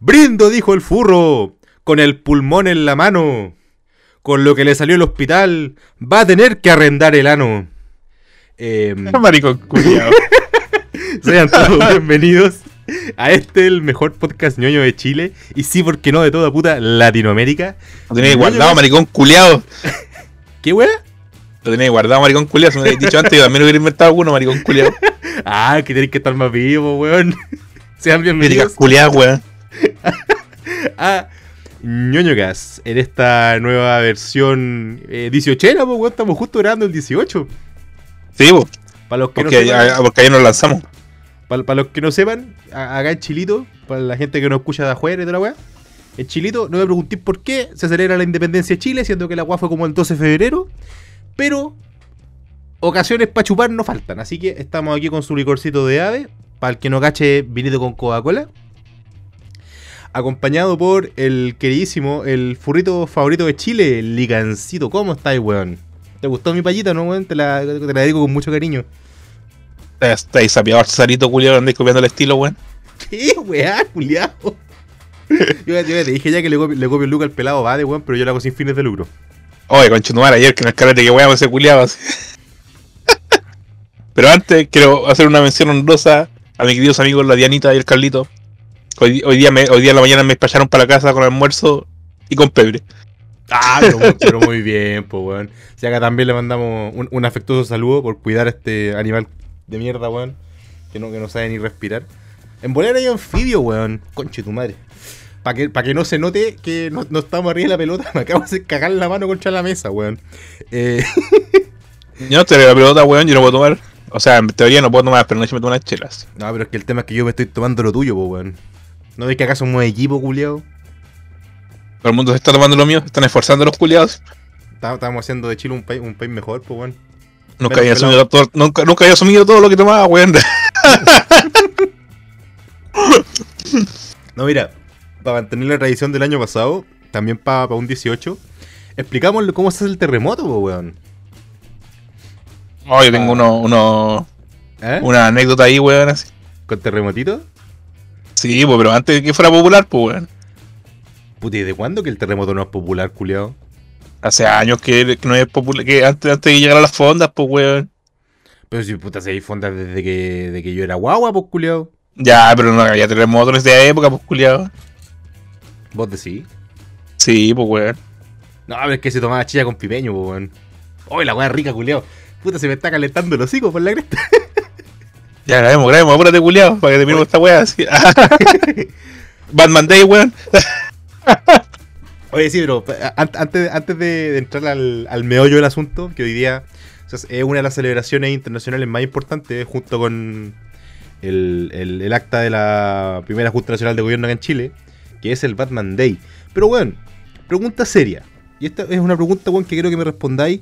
Brindo, dijo el furro, con el pulmón en la mano. Con lo que le salió el hospital, va a tener que arrendar el ano. Eh, Maricón culiao. sean todos bienvenidos a este, el mejor podcast ñoño de Chile. Y sí, porque no, de toda puta Latinoamérica. Lo tenéis guardado, maricón culiao. ¿Qué wea? Lo tenéis guardado, maricón culiao. Si me habéis dicho antes, yo también hubiera inventado alguno, maricón culiao. Ah, que tenéis que estar más vivo, weón. Sean bienvenidos culiao, weón. a ñoño Gas en esta nueva versión eh, 18, pues, weón. Estamos justo grabando el 18. Sí, Para los que porque, no sepan, porque ayer nos lanzamos. para, los que no sepan, acá en Chilito, para la gente que no escucha de afuera y toda la weá, en Chilito, no me preguntéis por qué se celebra la independencia de Chile, siendo que la weá fue como el 12 de febrero, pero ocasiones para chupar no faltan, así que estamos aquí con su licorcito de ave, para el que no cache, vinito con Coca-Cola, acompañado por el queridísimo, el furrito favorito de Chile, el licancito, ¿cómo estáis, weón? ¿Te gustó mi payita, no, weón? Te la, te la dedico con mucho cariño. Estáis sapiado Sarito culiao, andáis copiando el estilo, weón. ¿Qué, weá, culiao? Yo, yo te dije ya que le copio, le copio el look al pelado va de weón, pero yo lo hago sin fines de lucro. Oye, conchetumar, ayer que en el carrete que weamos ese culiao así. Pero antes quiero hacer una mención honrosa a mis queridos amigos la Dianita y el Carlito. Hoy, hoy día me, hoy día en la mañana me despacharon para la casa con almuerzo y con pebre. Ah, pero, muy- pero muy bien, pues weón. Si acá también le mandamos un, un afectuoso saludo por cuidar a este animal de mierda, weón. Que no, que no sabe ni respirar. En volar hay anfibio, weón. Conche tu madre. Para que, pa' que no se note que no, no estamos arriba de la pelota, me acabo de cagar la mano contra la mesa, weón. Eh, Yo no te la pelota, weón, yo no puedo tomar. O sea, en teoría no puedo tomar, pero no me tomo unas chelas. no, pero es que el tema es que yo me estoy tomando lo tuyo, pues weón. ¿No ves que acá somos equipo, culiao? Todo el mundo se está tomando lo mío, se están esforzando los culiados. Está- Estamos haciendo de Chile un país, un país mejor, pues weón. Nunca había, asumido todo, nunca, nunca había asumido todo lo que tomaba, weón. No, mira, para mantener la tradición del año pasado, también para un 18, explicamos cómo se hace el terremoto, po, weón. Oh, yo tengo uno, uno, ¿Eh? una anécdota ahí, weón, así. ¿Con terremotito? Sí, pues, pero antes de que fuera popular, pues, weón. Puta, ¿y de cuándo que el terremoto no es popular, culiao? Hace años que, que no es popular, que antes, antes de llegar a las fondas, pues, weón. Pero si puta se hay fondas desde que, de que yo era guagua, pues, culiao. Ya, pero no había terremotos en esa época, pues, culiado. Vos decís. Sí, pues, weón. No, pero es que se tomaba chilla con pipeño, po, weón. ¡Uy, la weá rica, culiao! Puta, se me está calentando el hocico por la cresta. Ya, grabemos, grabemos, apúrate, culiado, para que terminemos esta weá así. Batman Day, weón. Oye, sí, pero eh, an- antes, antes de, de entrar al, al meollo del asunto, que hoy día o sea, es una de las celebraciones internacionales más importantes, junto con el, el- el acta de la primera Junta Nacional de Gobierno acá en Chile, que es el Batman Day. Pero, weón, pregunta seria. Y esta es una pregunta, weón, que quiero que me respondáis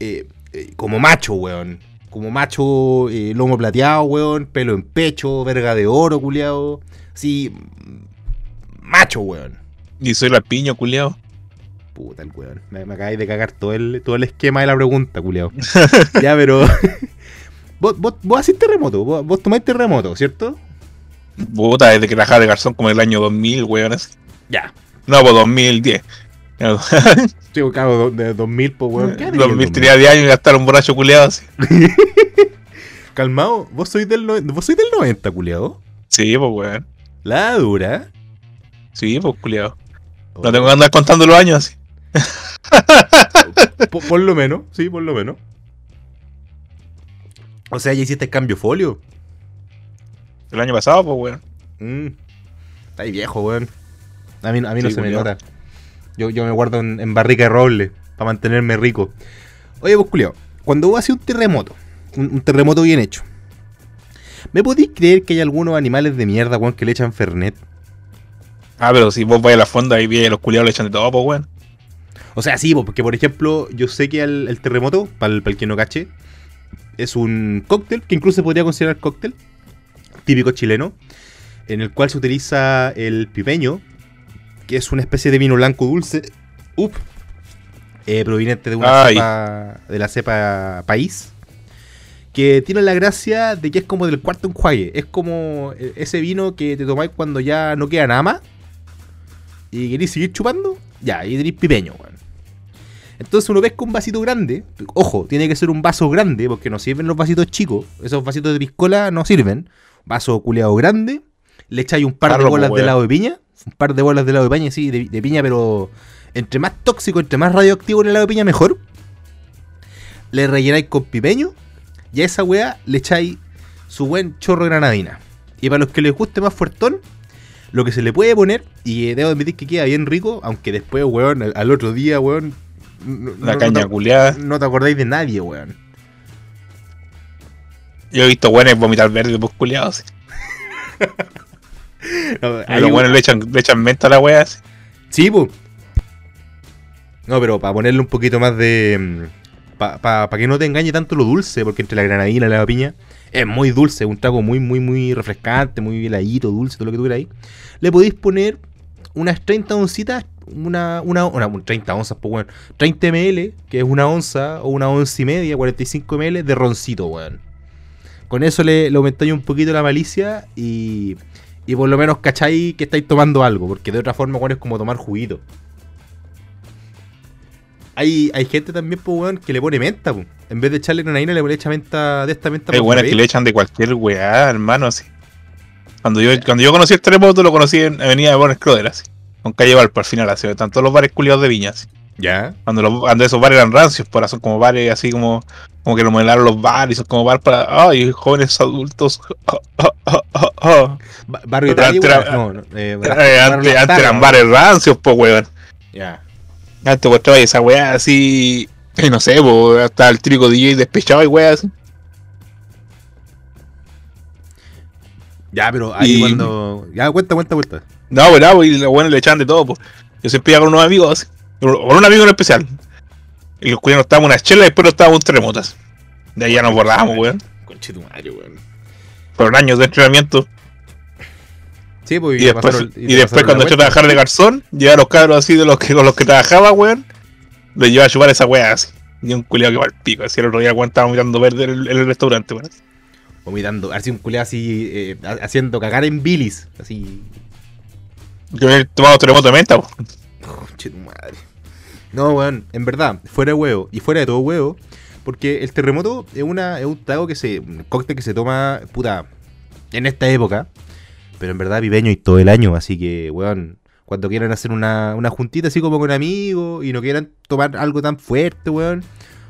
eh, eh, como macho, weón. Como macho, eh, lomo plateado, weón, pelo en pecho, verga de oro, culiado. Mm, macho, weón. Y soy la piño, culiado. Puta el weón. Me, me acabáis de cagar todo el, todo el esquema de la pregunta, culiao. ya, pero. vos, vos, vos hacés terremoto, vos, vos tomáis terremoto, ¿cierto? Puta, desde que trabajaba de garzón como el año 2000, weón. Ya. No, pues 2010. Claro, do- de 2000, pues weón. ¿Qué haría el 2000 tenía 10 años y gastaron un borracho culiado así. Calmado, vos sois del, no- vos sois del 90, culiao. Sí, pues, weón. La dura. Sí, pues, culiado. No tengo que andar contando los años así. por, por lo menos, sí, por lo menos. O sea, ya hiciste el cambio folio. El año pasado, pues, weón. Mm. Está ahí viejo, weón. A mí, a mí no Sí, se me culiao. nota. Yo, yo me guardo en, en barrica de roble para mantenerme rico. Oye, pues, culiao, cuando vos haces un terremoto, un, un terremoto bien hecho, ¿me podéis creer que hay algunos animales de mierda, weón, que le echan Fernet? Ah, pero si vos vais a la fonda y vi los culiados le echan de todo, pues, weón. O sea, sí, pues, porque por ejemplo, yo sé que el, el terremoto, para el, que no cache, es un cóctel, que incluso se podría considerar cóctel, típico chileno, en el cual se utiliza el pipeño, que es una especie de vino blanco dulce, up, eh, proveniente de una cepa, de la cepa país, que tiene la gracia de que es como del cuarto enjuague, es como eh, ese vino que te tomáis cuando ya no queda nada más, y queréis seguir chupando, ya, y tenéis pipeño, weón. Entonces uno pesca un vasito grande, ojo, tiene que ser un vaso grande, porque no sirven los vasitos chicos, esos vasitos de piscola no sirven. Vaso culeado grande, le echáis un par de bolas de helado de piña, un par de bolas de helado de piña, sí, de, de piña, pero entre más tóxico, entre más radioactivo el helado de piña, mejor. Le rellenáis con pipeño y a esa weá le echáis su buen chorro de granadina. Y para los que les guste más fuertón, lo que se le puede poner, y eh, debo admitir que queda bien rico, aunque después, weón, al, al otro día, weón, no, La no- caña culiada. no te acordáis de nadie, weón. Yo he visto buenos vomitar verde, pues culiados. No, A los buenos le echan, le echan menta a la wea así. Sí, pues. No, pero para ponerle un poquito más de. Para que no te engañe tanto lo dulce, porque entre la granadina y la piña es muy dulce, un trago muy, muy, muy refrescante, muy heladito, dulce, todo lo que tuviera ahí. Le podéis poner unas 30 oncitas, una, una, una, un 30 onzas, pues weón. 30 ml, que es una onza, o una onza y media, 45 ml de roncito, weón. Con eso le, le aumentáis un poquito la malicia y, y por lo menos cacháis que estáis tomando algo, porque de otra forma, weón, es como tomar juguito. Hay, hay gente también, pues, weón, que le pone menta, pues. En vez de echarle granadina, le pone echa menta de esta menta. Hay buenas que le echan de cualquier weá, hermano, así. Cuando yo, cuando yo conocí el terremoto, lo conocí en Avenida de Bones Croder, así. Con calle Valpo, al final, así. Están todos los bares culiados de viñas. Ya. Cuando, los, cuando esos bares eran rancios, por son como bares así como, como que lo modelaron los bares, son como bares para, ay, jóvenes adultos. Ba- Barrio Pero Italia, antes weón. era- No, no, eh, Eh, Barrio antes, Las antes eran bares rancios, pues, weón. Ya. Antes pues traía esa weá así, y no sé, pues, hasta el trigo DJ despechado y weá así. Ya, pero ahí Y- cuando. Ya, cuenta, cuenta, cuenta. No, pues, nada, pues, y los buenos le echaban de todo, pues. Yo siempre iba con unos amigos, así, con un amigo en especial. Y los culiados nos estábamos unas chelas y después nos estábamos un terremotas. De ahí ya nos borrábamos, weón. Conchetumario, weón. Fueron años de entrenamiento. Sí, pues. Y te después, pasaron- y después cuando yo cuenta. trabajar de garzón, llegaban los cabros así de los que con los que trabajaba, weón. Los llevaba a chupar esa weá así. Y un culiado que va al pico. Así el otro día, weón, estábamos mirando verde en el, restaurante, weón. Vomitando. Así un culé así. eh, ha- haciendo cagar en bilis. Así. Yo he tomado terremoto de menta, weón. Conchetumadre. No, weón. En verdad, fuera de huevo. Y fuera de todo huevo. Porque el terremoto es, una, es un trago que se. Un cóctel que se toma. Puta. En esta época. Pero en verdad viveño y todo el año. Así que, weón. Cuando quieran hacer una, una juntita así como con amigos. Y no quieran tomar algo tan fuerte, weón.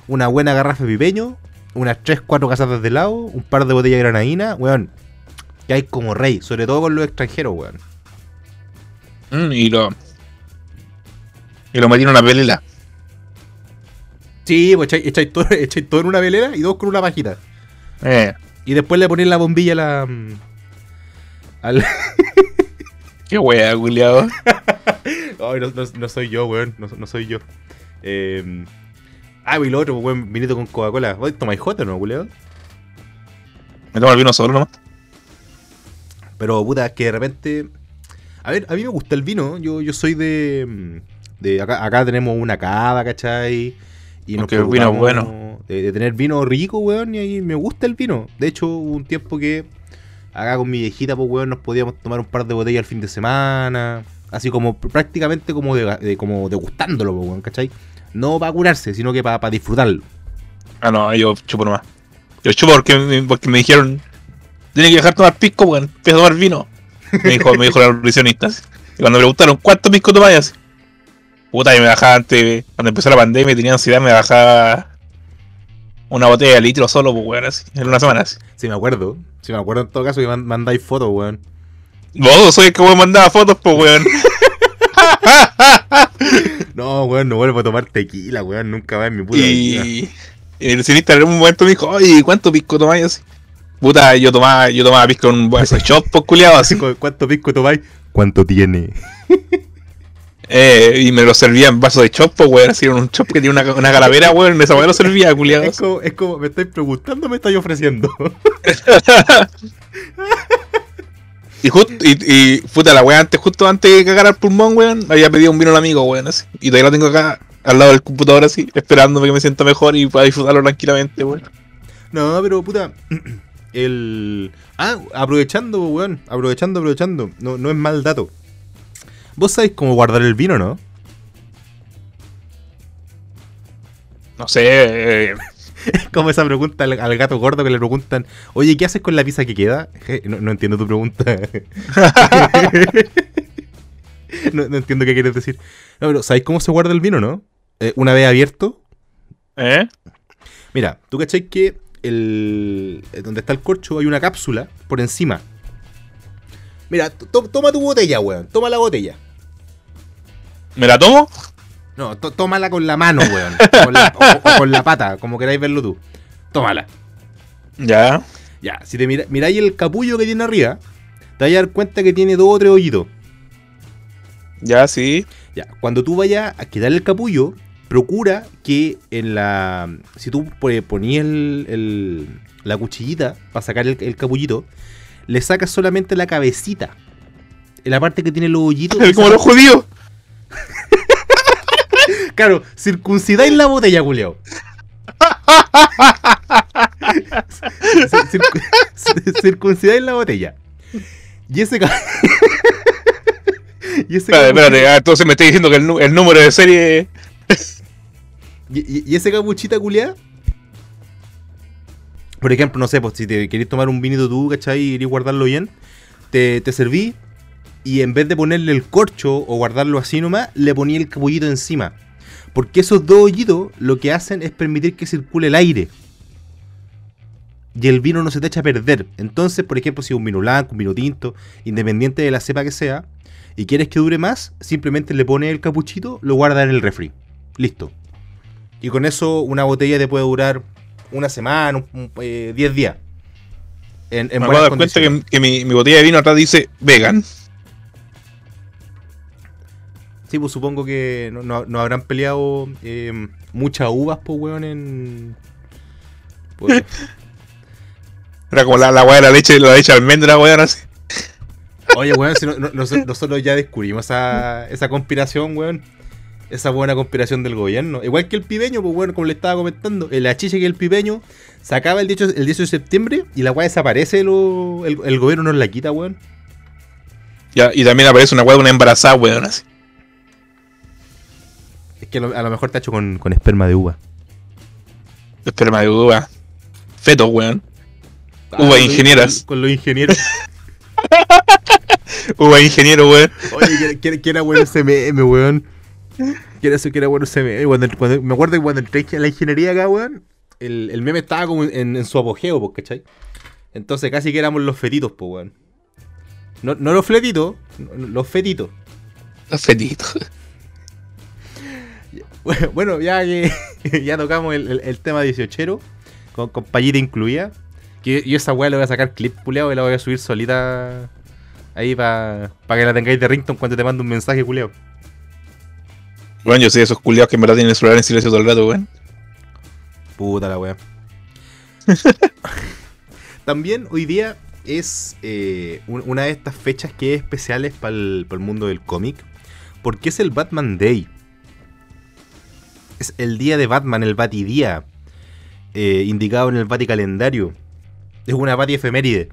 Una buena garrafa de pipeño. Unas 3, 4 casadas de helado. Un par de botellas de granadina. Weón. Que hay como rey. Sobre todo con los extranjeros, weón. Mm, y lo. Y lo metí en una pelela. Sí, pues echáis, todo, en una velera y dos con una pajita. Eh, Y después le ponéis la bombilla a la. mm, Al... qué wea, culiado. Ay, no, no- no soy yo, weón. No, no soy yo. Eh... Ah, y lo otro, pues, weón, vinito con Coca-Cola. Oye, ¿Tomáis J, no, culeo? Me tomo el vino solo nomás. Pero, puta, es que de repente. A ver, a mí me gusta el vino. Yo, yo soy de. De acá, acá tenemos una cava, ¿cachai? Y Porque el vino bueno. De, de tener vino rico, weón. Y ahí me gusta el vino. De hecho, hubo un tiempo que. Acá con mi viejita, pues, weón, nos podíamos tomar un par de botellas al fin de semana. Así como prácticamente como, de, de- como degustándolo, pues, weón, ¿cachai? No para curarse, sino que para disfrutarlo. Ah, no, yo chupo nomás. Yo chupo porque, me- porque me dijeron. Tienes que dejar de tomar pisco, weón. Empieza a tomar vino. Me dijo, me dijo la nutricionista. Y cuando me preguntaron cuánto pisco tomáis. Puta, yo me bajaba antes. Cuando empezó la pandemia y tenía ansiedad, me bajaba una botella de litro solo, pues, weón, así. En una semana, así. Si me acuerdo. Si me acuerdo en todo caso que man- mandáis fotos, weón. Vos soy el que mandaba fotos, pues, weón. No, weón, no vuelvo a tomar tequila, weón. Nunca más en mi puta vida. Y, y el nutricionista en un momento me dijo, oye, ¿cuánto pisco tomáis? Así. Puta, yo tomaba, yo tomaba pisco en un vaso de shot, pues, culiado, así. ¿Cu- ¿Cuánto pisco tomáis? ¿Cuánto tiene? Eh, y me lo servía en vaso de chop, pues, weón. Así en un chop que tiene una, una calavera, weón. Esa weón lo servía, culiado. Es como, es como, me estáis preguntando, me estáis ofreciendo. Y justo, y, y puta, la weón, antes, justo antes de cagar al pulmón, weón, había pedido un vino al amigo, weón, así. Y todavía lo tengo acá, al lado del computador, así, esperándome que me sienta mejor y pueda disfrutarlo tranquilamente, weón. no, pero puta. El. Ah, aprovechando, weón. Aprovechando, aprovechando. No, no es mal dato. ¿Vos sabés cómo guardar el vino, no? No sé. eh, Como esa pregunta al, al gato gordo que le preguntan, oye, ¿qué haces con la pizza que queda? No, no entiendo tu pregunta. no, no entiendo qué quieres decir. No, pero ¿sabéis cómo se guarda el vino, no? Eh, una vez abierto, ¿Eh? mira, tú cachai que el, eh, donde está el corcho hay una cápsula por encima. Mira, to- toma tu botella, weón. Toma la botella. ¿Me la tomo? No, to- tómala con la mano, weón. Con la- o, o con la pata, como queráis verlo tú. Tómala. Ya. Ya, si te mira, miráis el capullo que tiene arriba, te vas a dar cuenta que tiene dos o tres hoyitos. Ya, sí. Ya, cuando tú vayas a quitar el capullo, procura que en la. Si tú pues, ponías el, el- la cuchillita para sacar el, el capullito, le sacas solamente la cabecita. En la parte que tiene los hoyitos. Como los judíos. Claro, circuncidáis la botella. Circu- circuncidáis la botella. Y ese y ese Espérate, espérate. ah, entonces me estás diciendo que el, número de serie. y, y- y ese capuchita culiada. Por ejemplo, no sé, pues si te querés tomar un vinito tú, ¿cachai? Y guardarlo bien, te, te serví y en vez de ponerle el corcho o guardarlo así nomás, le ponía el capullito encima. Porque esos dos hoyitos lo que hacen es permitir que circule el aire. Y el vino no se te echa a perder. Entonces, por ejemplo, si es un vino blanco, un vino tinto, independiente de la cepa que sea, y quieres que dure más, simplemente le pones el capuchito, lo guardas en el refri. Listo. Y con eso una botella te puede durar una semana, un- un- eh, 10 días. En, en me acabo de dar cuenta que, que mi, mi botella de vino atrás dice vegan. Sí, pues supongo que no, no- no habrán peleado eh, muchas uvas, pues, weón, en... Pues, Era como la, la weá de la leche, la leche de almendra, weón, así. oye, weón, si no- no- nos- nosotros ya descubrimos esa, esa conspiración, weón. Esa buena conspiración del gobierno. Igual que el pibeño, pues, bueno, como le estaba comentando, el achiche que el pibeño se acaba el 18, el 18 de septiembre y la weá desaparece, lo- el, el gobierno nos la quita, weón. Ya, y también aparece una weá de una embarazada, weón, así. Es que a lo, a lo mejor está hecho con, con esperma de uva. Esperma de uva. Fetos, weón. Ah, Uva con los- ingenieras. Con los ingenieros. Uva ingeniero, weón. Oye, que, que- que era bueno ese meme, weón. Que era, eso, que era bueno ese meme. Cuando, cuando- me acuerdo que cuando entré a la ingeniería acá, weón, el, el meme estaba como en, en su apogeo, pues, ¿cachai? Entonces casi que éramos los fetitos, pues, weón. No, no los fletitos, no- los fetitos. Los fetitos. Bueno, ya que ya tocamos el, el- el tema 18 con, con payita incluida. Que yo esa weá le voy a sacar clip culeado y la voy a subir solita ahí para que la tengáis de rington cuando te mando un mensaje culeado. Bueno, yo sé esos culiados que en verdad tienen el celular en silencio todo el rato, weón. Puta la weá. También hoy día es eh, un- una de estas fechas que es especiales para el, mundo del cómic. Porque es el Batman Day. Es el día de Batman, el Batidía. eh, indicado en el Baticalendario. Es una Bati efeméride.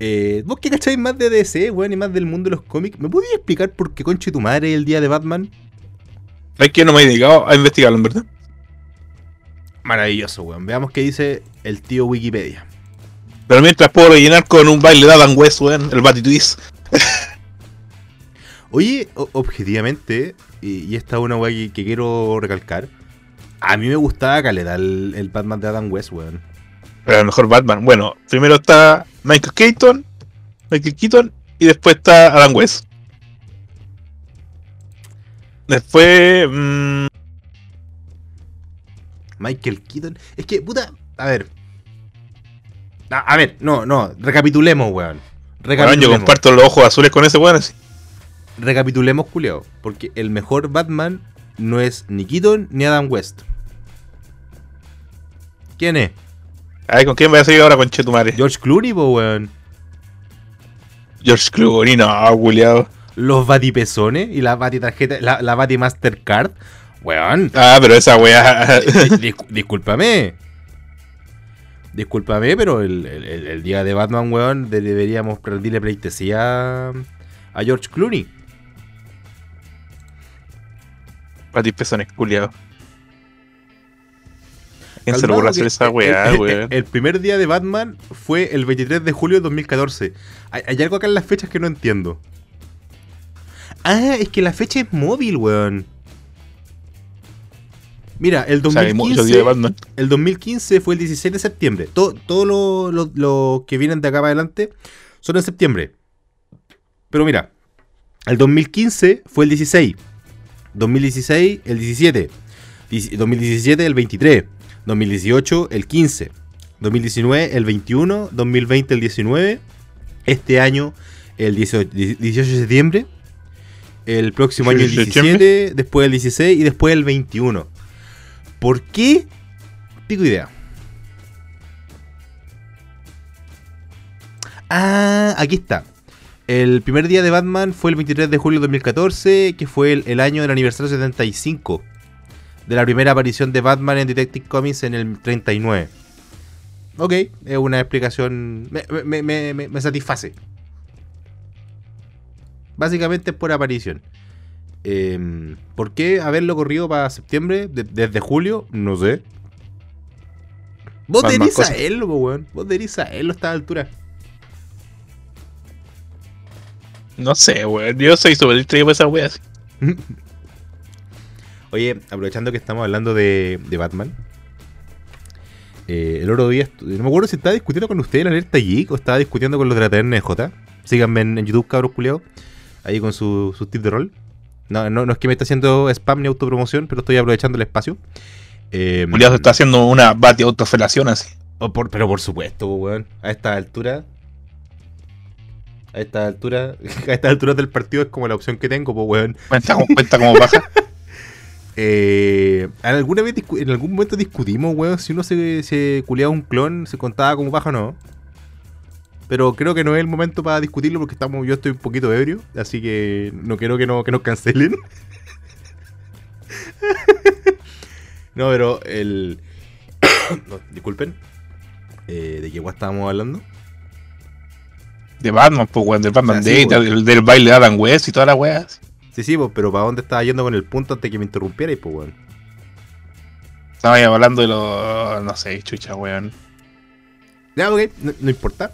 Eh, ¿Vos qué cacháis más de DC, weón, y más del mundo de los cómics? ¿Me podías explicar por qué conche tu madre es el día de Batman? Es que no me he dedicado a investigarlo, en verdad. Maravilloso, weón. Veamos qué dice el tío Wikipedia. Pero mientras puedo rellenar con un baile de Adam West, weón, el Batty Twist. Oye, objetivamente, y, y esta es una weá que, que quiero recalcar, a mí me gustaba caleta el, el Batman de Adam West, weón. Pero el mejor Batman. Bueno, primero está Michael Keaton, Michael Keaton, y después está Adam West. Después. mm, Michael Keaton. Es que, puta, a ver. A, a ver, no, no, recapitulemos, weón. weón, yo Recapitulemos, comparto los ojos azules con ese weón así. recapitulemos culiao. Porque el mejor Batman no es ni Keaton ni Adam West. ¿Quién es? Ay, ¿con quién voy a seguir ahora con Chetumare? George Clooney, po, weón. George Clooney, no, culiado. Los batipezones y la bati tarjeta, la, la bati Mastercard. Weón. Ah, pero esa weá. Dis- dis- discúlpame. Discúlpame, pero el, el- día de Batman, weón, de- deberíamos rendirle pleitesía a, George Clooney. Pati pezones, culiado. ¿Quién se que hacer esa weá, el, weón? el primer día de Batman fue el 23 de julio de 2014. Hay, hay algo acá en las fechas que no entiendo. Ah, es que la fecha es móvil, weón. Mira, el O sea, hay muchos 2015, días de Batman. el 2015 fue el 16 de septiembre. Todo, todo lo, lo- lo que vienen de acá para adelante son en septiembre. Pero mira, el 2015 fue el 16. 2016 el 17. Dici- 2017 el 23. 2018 el 15. 2019 el 21. 2020 el 19. Este año el 18, 18 de septiembre. El próximo año el 18 de 17. Después el 16 y después el 21. ¿Por qué? Tengo idea. Ah, aquí está. El primer día de Batman fue el 23 de julio de 2014, que fue el, el año del aniversario 75 de la primera aparición de Batman en Detective Comics en el 39. Ok, es una explicación. Me- me- me- me satisface. Básicamente es por aparición. Em, ¿Por qué haberlo corrido para septiembre? de- desde julio, no sé. Vos saberlo, po, weón. Vos deberías saberlo a esta altura. No sé, weón. Yo soy súper distraído por esas weas. Oye, aprovechando que estamos hablando de, de Batman. eh, el otro día, no me acuerdo si estaba discutiendo con ustedes en la alerta geek o estaba discutiendo con los de la taberna de J. Síganme en, en YouTube, cabros culiados. Ahí con su- sus tips de rol. No, no, no es que me esté haciendo spam ni autopromoción, pero estoy aprovechando el espacio. Eh, Julián se está haciendo una bati autofelación así. o por- pero por supuesto, weón. A esta altura. A esta altura. A esta altura del partido es como la opción que tengo, pues, weón. Cuenta como, cuenta como baja. Eh, ¿en, alguna vez en algún momento discutimos, weón, si uno se, se culeaba un clon, se contaba como baja o no. Pero creo que no es el momento para discutirlo porque estamos, yo estoy un poquito ebrio, así que no quiero que, no, que nos cancelen. no, pero el... no, disculpen. Eh, ¿De qué weón estábamos hablando? De Batman, pues weón, del Batman Day, sí, weón. del, del baile de Adam West y todas las weas. Sí, sí, pues, pero ¿para dónde estaba yendo con el punto antes que me interrumpierais, pues, weón? Estaba hablando de los. No sé, chucha, weón. Ya, ok, no, no importa.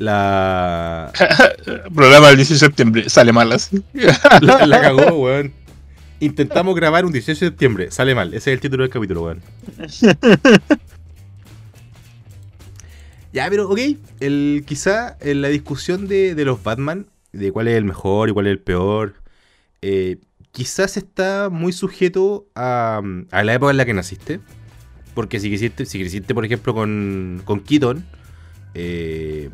La... Programa del 18 de septiembre, sale mal así. La, la cagó, weón. Intentamos grabar un 18 de septiembre. Sale mal. Ese es el título del capítulo, weón. ya, pero ok. El, quizá en la discusión de, de los Batman, de cuál es el mejor y cuál es el peor, eh, quizás está muy sujeto a, a la época en la que naciste. Porque si quisiste, si creciste, por ejemplo, con, con Keaton, eh,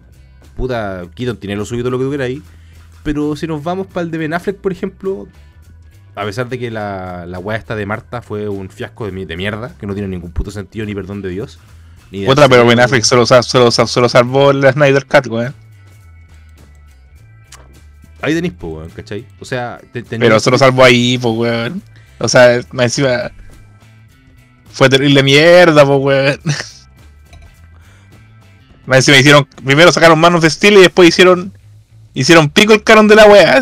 puta, Keaton tiene lo suyo todo lo que tú queráis. Pero si nos vamos para el de Ben Affleck, por ejemplo, a pesar de que la, la weá esta de Marta fue un fiasco de, mi- de mierda, que no tiene ningún puto sentido ni perdón de Dios. Ni de Otra, pero Ben Affleck sal- solo salvó la Snyder Cut, weón. Ahí tenéis, po, weón, ¿cachai? O sea, te, Pero solo salvó ahí, pues, weón. O sea, encima. Fue terrible mierda, pues, weón. Encima hicieron. Primero sacaron manos de estilo y después hicieron. Hicieron pico el canon de la weá.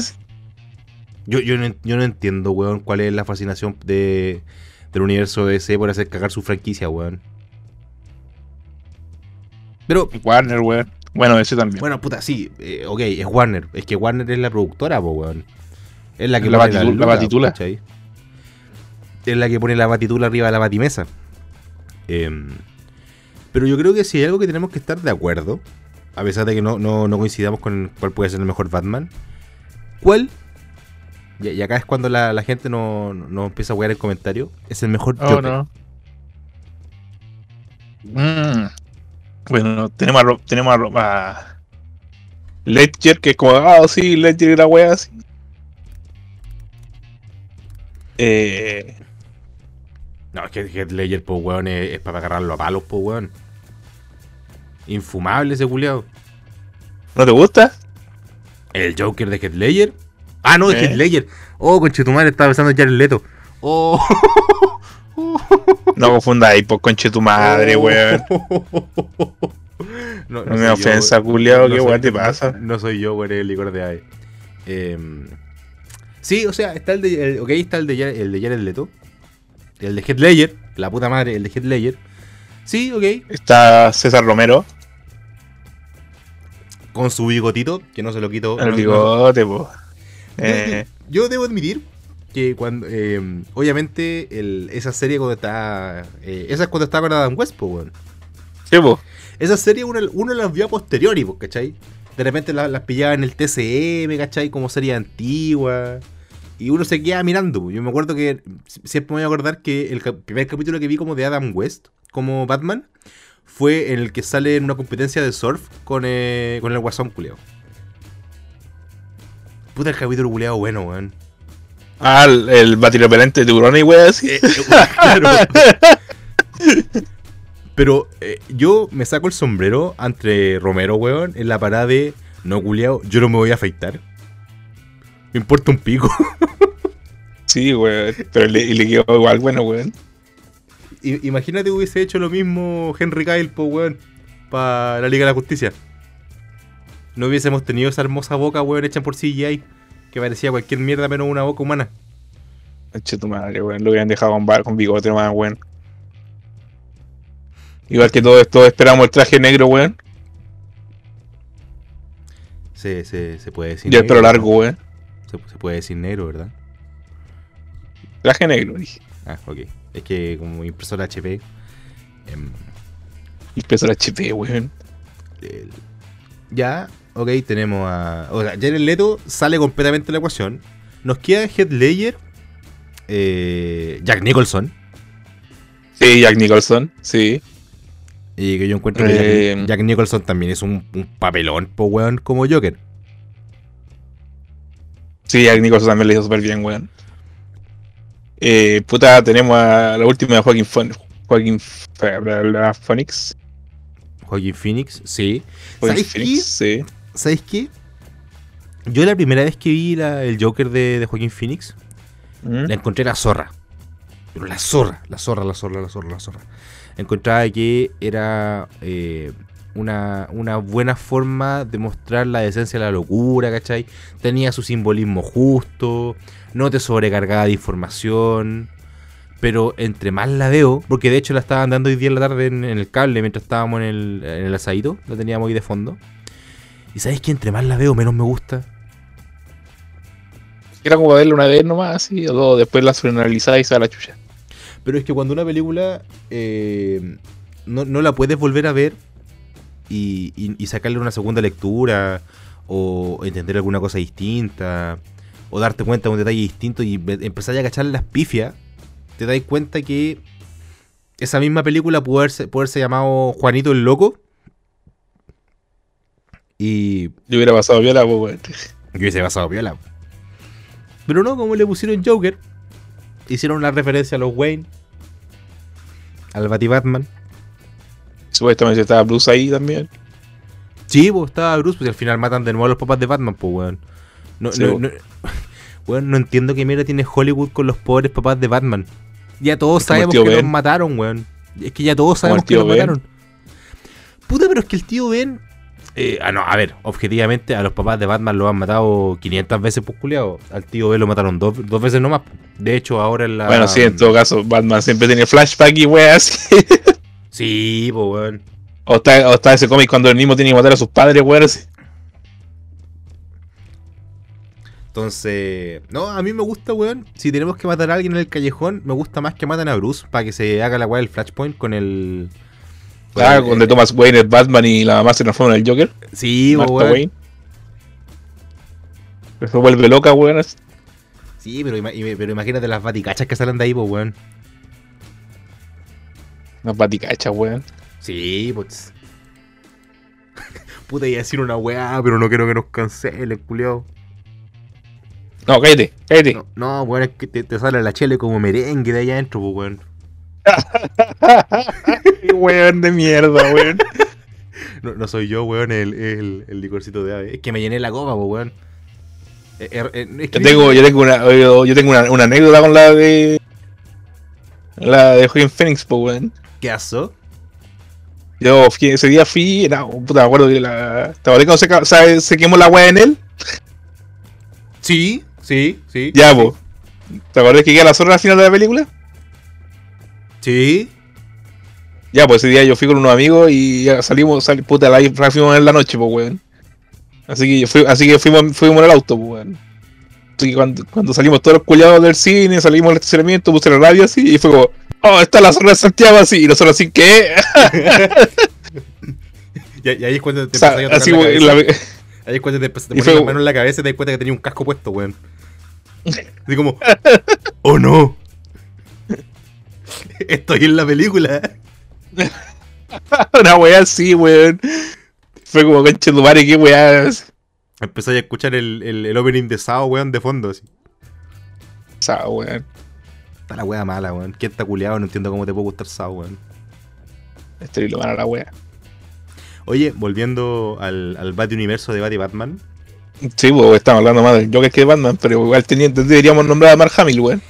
yo, yo, no, yo no entiendo, weón, cuál es la fascinación de, del universo DC por hacer cagar su franquicia, weón. Pero, Warner, weón. Bueno, ese también. bueno, puta, sí, eh, ok, es Warner. Es que Warner es la productora, po, weón. Es la que La pone la batitula. ¿cachai? Es la que pone la batitula arriba de la batimesa. Em, pero yo creo que si hay algo que tenemos que estar de acuerdo, a pesar de que no, no- no coincidamos con cuál puede ser el mejor Batman, ¿cuál? Y, y acá es cuando la, la gente no, no empieza a jugar el comentario. Es el mejor Oh, Joker. no. Mm. Bueno, tenemos a, tenemos a, a Ledger, que es como, ah, sí, Ledger y la wea así. Eh, No, es que Heath Ledger, po, weón, es, es para agarrarlo a palos, po, weón. Infumable ese culiao. ¿No te gusta? ¿El Joker de Heath Ledger? Ah, no, de ¿Eh? Heath Ledger. Oh, conchetumare, estaba pensando en Jared Leto. Oh. No confundáis, por conche tu madre, Oh. weón. No, me ofensa, weón. culiao, No qué weón te pasa. No soy yo, weón, el licor de AVE. Em, Sí, o sea, está el de. el- ok, está el de, el de Jared Leto. El de Heath Ledger. La puta madre, el de Heath Ledger. Sí, ok. Está César Romero, Con su bigotito, que no se lo quito. el no- bigote, po. Yo- Eh, Yo debo admitir que cuando. eh, obviamente, el- esa serie cuando está. eh, esa es cuando estaba con Adam West, po, weón. sí, po. Esa serie uno, uno las vio a posteriori, pues, ¿cachai? De repente la- las pillaba en el TCM, ¿cachai? Como serie antigua. Y uno se queda mirando. Yo me acuerdo que si- siempre me voy a acordar que el primer capítulo que vi como de Adam West, como Batman, fue en el que sale en una competencia de surf con, eh, con el guasón culeado. Puta el capítulo culeado bueno, weón. Ah, el, el batirepelente de tiburones y así. Eh, claro. Pero eh, yo me saco el sombrero ante Romero, weón, en la parada de no culiao, yo no me voy a afeitar. Me importa un pico. Sí, weón. Pero le, le quedó igual, bueno, weón. Imagínate hubiese hecho lo mismo Henry Cavill, po, weón, para la Liga de la Justicia. No hubiésemos tenido esa hermosa boca, weón, hecha por CGI, que parecía cualquier mierda menos una boca humana. Eche tu madre, weón. Lo hubieran dejado con, bar, con bigote más, weón. Igual que todo esto, esperamos el traje negro, weón. Se, se, se puede decir Y el pelo negro, largo, weón. Se, se puede decir negro, ¿verdad? Traje negro, dije. Ah, ok. Es que como impresora HP. em, la HP, weón. el- ya, ok, tenemos a. O sea, Jared Leto sale completamente de la ecuación. Nos queda Heath Ledger, eh, Jack Nicholson. Sí, Jack Nicholson, sí. Y que yo encuentro que Eh, Jack, Jack Nicholson también es un, un papelón, po weón, como Joker. Sí, Jack Nicholson también le hizo súper bien, weón. Eh, puta, tenemos a la última de bla, Phoenix. Joaquin Phoenix, sí. Joaquin ¿Sabéis Phoenix, sí. ¿Sabéis qué? Yo la primera vez que vi la- el Joker de, de Joaquin Phoenix, ¿Mm? la encontré la zorra. Pero la zorra, la zorra, la zorra, la zorra, la zorra. Encontraba que era eh, una, una buena forma de mostrar la esencia de la locura, ¿cachai? Tenía su simbolismo justo, no te sobrecargaba de información. Pero entre más la veo, porque de hecho la estaban dando hoy día en la tarde en, en el cable mientras estábamos en el, en el asadito, la teníamos ahí de fondo. Y sabéis que entre más la veo, menos me gusta. Era como verla una vez nomás, así, o dos, después la sobreanalizada y se la chucha. Pero es que cuando una película eh, no, no la puedes volver a ver y, y- y sacarle una segunda lectura o entender alguna cosa distinta o darte cuenta de un detalle distinto y empezar a cachar las pifias, te das cuenta que esa misma película pudo haberse, llamado Juanito el Loco y Yo hubiera pasado viola, pues, que hubiese pasado piola. Pero no, como le pusieron Joker, hicieron una referencia a los Wayne, al Batman. Supuestamente estaba Bruce ahí también. Sí, pues estaba Bruce, pues y al final matan de nuevo a los papás de Batman, pues weón. No, Sí, no, po. no- weón, no entiendo qué mierda tiene Hollywood con los pobres papás de Batman. Ya todos Es sabemos que los mataron, weón. Es que ya todos sabemos que los Ben. mataron. Puta, pero es que el tío Ben. eh, ah, no, a ver, objetivamente a los papás de Batman lo han matado 500 veces, pues culiao. Al tío Ben lo mataron dos, dos veces nomás. De hecho, ahora en la. Bueno, sí, en todo caso, Batman siempre tiene flashback y weas. Sí, pues weón. o, está, o está ese cómic cuando el mismo tiene que matar a sus padres, weón. Entonces, no, a mí me gusta, weón. Si tenemos que matar a alguien en el callejón, me gusta más que maten a Bruce para que se haga la weá del Flashpoint con el. con Ah, el- donde Thomas Wayne es Batman y la mamá se transforma en el Joker. Sí, Martha weón. Wayne. Se vuelve loca, weón. Sí, pero, pero imagínate las baticachas que salen de ahí, pues, weón. Una paticacha, weón. Sí, pues. Puta, iba a decir una weá, pero no quiero que nos cancelen, culiao. No, cállate, cállate. No, no, weón, es que te, te sale la chele como merengue de ahí adentro, pues, weón. weón de mierda, weón. No, no soy yo, weón, el, el, el licorcito de ave. Es que me llené la copa, pues, weón. Eh, eh, eh, es que Yo tengo, yo tengo una, yo, yo tengo una, una anécdota con la de. La de Joaquin Phoenix, pues, weón. Yo ese día fui, no, puta, me acuerdo que la. ¿Te acuerdas cuando se, se, se quemó la weá en él? Sí, Sí, sí. Ya, po. ¿Te acuerdas que queda la zorra al final de la película? Sí. Ya, pues ese día yo fui con unos amigos y salimos, sal, puta, la, fuimos en la noche, pues, weón. Así que, yo fui, así que fuimos, fuimos en el auto, pues, weón. Así que cuando, cuando salimos todos los culiados del cine, salimos del estacionamiento, puse la radio así y fue como, oh, está la zorra de Santiago así. Y nosotros así, ¿qué? Y, y ahí es cuando te O sea, así, la la- Ahí es cuando te, te pones fue- la mano en la cabeza y te das cuenta que tenía un casco puesto, weón. Así como, ¡oh no! Estoy en la película. una weá así, weón. Fue como, conche tu madre, qué weá. Empezó a escuchar el, el, el opening de Sao, weón, de fondo. Así. O sea, weón. Está la wea mala, weón. ¿Quién está culiado? No entiendo cómo te puede gustar Sao, weón. Estoy lo van a la weá. Oye, volviendo al, al Bat Universo de Bat y Batman. Sí, pues estamos hablando más del Joker que de Batman, pero igual tenía, deberíamos nombrar a Mark Hamill, weón.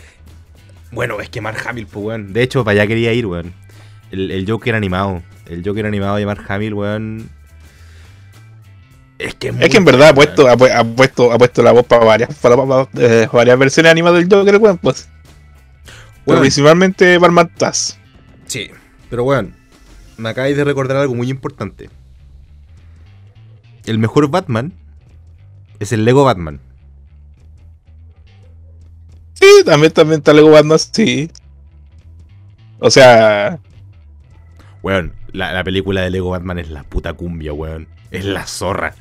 Bueno, es que Mark Hamill, pues, weón. De hecho, para allá quería ir, weón. El, el Joker animado. El Joker animado de Mark Hamill, weón. Es que Es que en verdad ha puesto, ha, pu- ha puesto, ha puesto la voz para varias, para, para- eh, varias versiones animadas del Joker, weón, pues. Weón. principalmente Batman Taz. Sí, pero weón, me acabáis de recordar algo muy importante. El mejor Batman es el Lego Batman. Sí, también, también está Lego Batman, sí. O sea, Weón, la, la película de Lego Batman es la puta cumbia, weón. Es la zorra.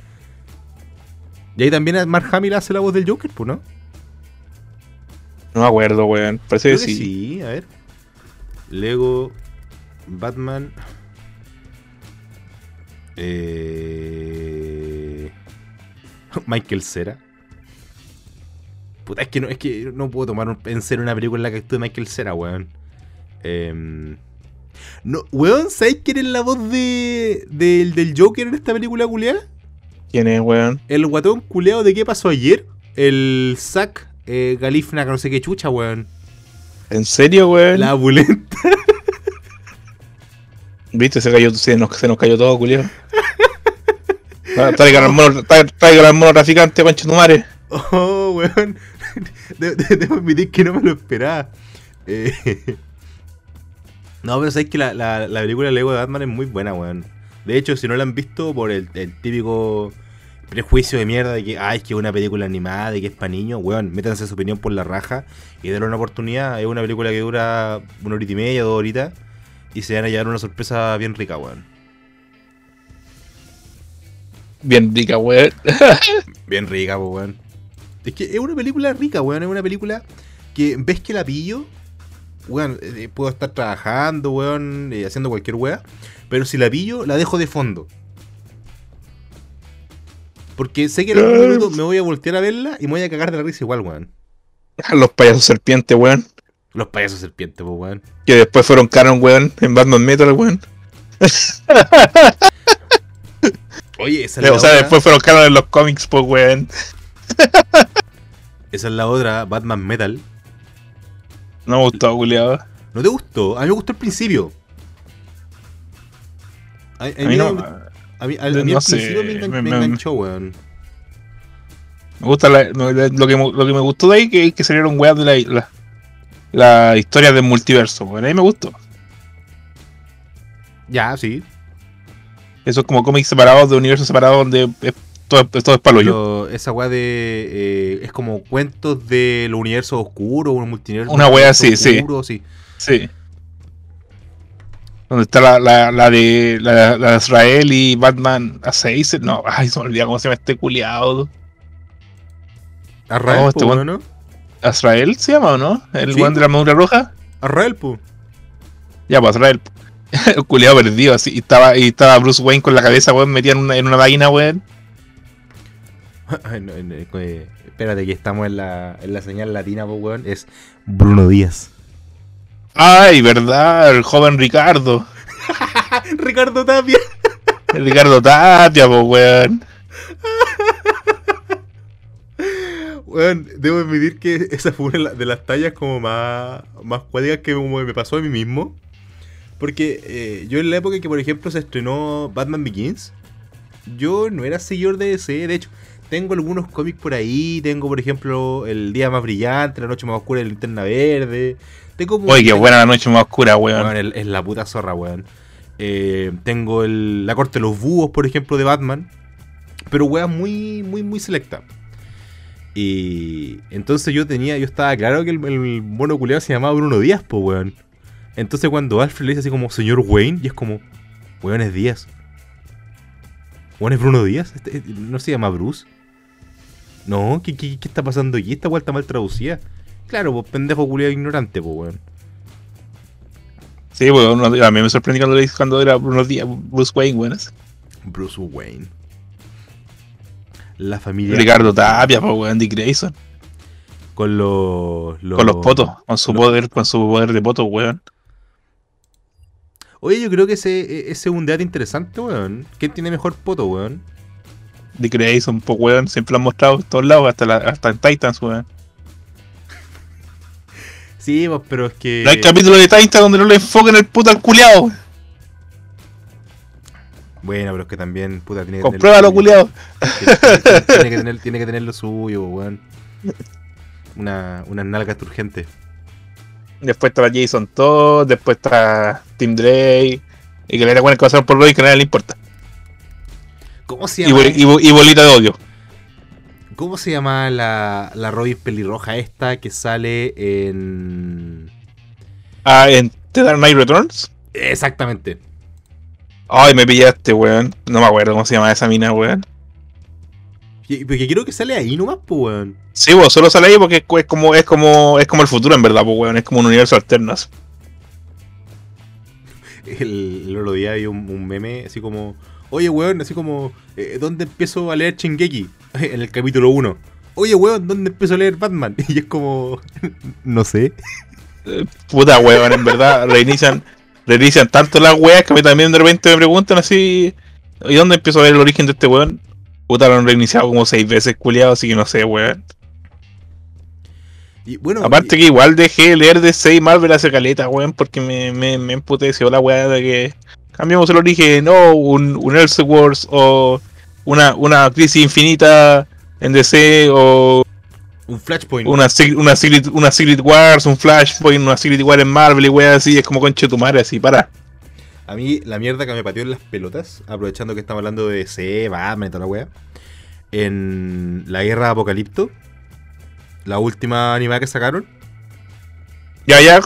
Y ahí también Mark Hamill hace la voz del Joker, pues, ¿no? No me acuerdo, weón. Parece que Creo que sí. sí, a ver. Lego Batman. Eh... Michael Cera. Puta, es que no, es que no puedo tomar un- en serio una película en la que actúe Michael Cera, weón. Em, no, weón, ¿sabes quién es la voz de, del, del Joker en esta película culeada? ¿Quién es, weón? El guatón culeado de qué pasó ayer. El Zack eh, Galifna, que no sé qué chucha, weón. ¿En serio, weón? La abulenta. ¿Viste? Se, cayó, se, nos, se nos cayó todo, culiao. Ah, Traigan al mono, tra- traigan al mono traficante, concha tu madre. Oh, weón. De- de- Debo admitir que no me lo esperaba. Eh, No, pero sabéis que la, la, la película Lego de Batman es muy buena, weón. De hecho, si no la han visto por el, el típico prejuicio de mierda de que, ay, es que es una película animada, de que es para niños, weón, métanse su opinión por la raja y denle una oportunidad. Es una película que dura una horita y media, dos horitas, y se van a llevar una sorpresa bien rica, weón. Bien rica, weón. Bien rica, weón. Es que es una película rica, weón. Es una película que ves que la pillo, weón, eh, puedo estar trabajando, weón, eh, haciendo cualquier weá. Pero si la pillo, la dejo de fondo. Porque sé que en algún minuto me voy a voltear a verla y me voy a cagar de la risa igual, weón. Los payasos serpientes, weón. Los payasos serpientes, po, weón. Que después fueron canon, weón, en Batman Metal, weón. Oye, esa es, la O sea, otra, después fueron canon en los cómics, pues, weón. esa es la otra, Batman Metal. No me gustó, culiado. ¿No te gustó? A mí me gustó al principio. A, a A mí no. A mí, a- a mí no al sé, principio me, engan- me- me me- enganchó, weón. Me gusta la- lo, que, me- lo que me gustó de ahí que, que salieron weas de la, la, la historia del multiverso, weón. Ahí me gustó. Ya, sí. Eso es como cómics separados de universos separados donde es- todo, es- todo es palo yo. Esa weá de. eh, es como cuentos de los universos oscuros, un multiverso. Una weá así, sí. oscuro, sí. Sí. Donde está la, la, la de la, la de Israel y Batman a 6. No, ay, se me olvidó cómo se llama este culiado. Arrael, este. ¿no? ¿Azrael se llama o no? ¿El Sí. de la armadura roja? Arrael, po. Ya, pues Azrael. El culiado perdido así. Y estaba, y estaba Bruce Wayne con la cabeza, weón, metida en una, en una máquina, weón. Ay, no, no, eh, espérate, que estamos en la, en la señal latina, po, weón. Es Bruno Díaz. Ay, verdad, el joven Ricardo. Ricardo Tapia. El Ricardo Tapia, pues, weón. Weón, debo admitir que esa fue una de la- de las tallas como más, más cuáticas que me me pasó a mí mismo. Porque eh, yo en la época que, por ejemplo, se estrenó Batman Begins, yo no era seguidor de DC. De hecho, tengo algunos cómics por ahí. Tengo, por ejemplo, El Día Más Brillante, La Noche Más Oscura de Linterna Verde. Tengo Oye, qué buena la noche más oscura, Weón, weón. es la puta zorra, weón. Eh, tengo el, la corte de los búhos, por ejemplo, de Batman. Pero weón, muy, muy, muy selecta. Y entonces yo tenía, yo estaba claro que el, el mono culeado se llamaba Bruno Díaz, po, weón. Entonces cuando Alfred le dice así como, señor Wayne, y es como, weón, es Díaz. Weón, es Bruno Díaz. Este- ¿No se llama Bruce? No, ¿qué, qué, qué está pasando aquí? Esta vuelta mal traducida. Claro, pues pendejo culiado ignorante, pues weón. Sí, weón. uno- A mí me sorprendí cuando, le- cuando era unos días Bruce Wayne, weón. Bruce Wayne. La familia. Ricardo Tapia, po, weón. Dick Grayson. Con los, Con los potos. Con su poder, con su poder de poto, weón. Oye, yo creo que ese, ese es un debate interesante, weón. ¿Quién tiene mejor poto, weón? Dick Grayson, po, weón. Siempre lo han mostrado en todos lados, hasta, la- hasta en Titans, weón. Sí, pues, pero es que. No hay capítulo de Titans donde no le enfoquen el puto al culiao. Bueno, pero es que también, puta, tiene que Compruébalo, culiao. Tiene, que tener, tiene que tener lo suyo, weón. Una, unas nalgas urgentes. Después está Jason Todd, después está Tim Drake. Y que le era bueno que pasar por Roy que a nadie le importa. ¿Cómo se Y, llama? bol- y bo- y bolita de odio. ¿Cómo se llama la, la Robin pelirroja esta que sale en. Ah, en The Dark Knight Returns. Exactamente. Ay, me pillaste, weón. No me acuerdo cómo se llama esa mina, weón. Porque creo que sale ahí nomás, pues, weón. Sí, vos solo sale ahí porque es como, es como, es como el futuro en verdad, pues, weón. Es como un universo alterno. El, el otro día un, un meme así como, oye weón, así como, eh, ¿dónde empiezo a leer Shingeki? En el capítulo 1. Oye weón, ¿dónde empiezo a leer Batman? Y es como, no sé. Eh, Puta, weón, en verdad. reinician, reinician tanto las weas que a mí también de repente me preguntan así. ¿Y dónde empiezo a ver el origen de este weón? Puta, lo han reiniciado como seis veces, culiado, así que no sé, weón. Y bueno, Aparte que igual dejé de leer de 6 Marvel hace caleta, weón, porque me, me, me emputeció la weá de que cambiamos el origen, o un, un Elseworlds, o una, una crisis infinita en DC, o un Flashpoint. una, Secret- una, Secret, una Secret Wars, un Flashpoint, una Secret War en Marvel y weá así, es como conche tu madre, así, para. A mí la mierda que me pateó en las pelotas, aprovechando que estamos hablando de C, Batman y toda la wea. En la guerra de Apocalipto, la última animada que sacaron, Ya, ya,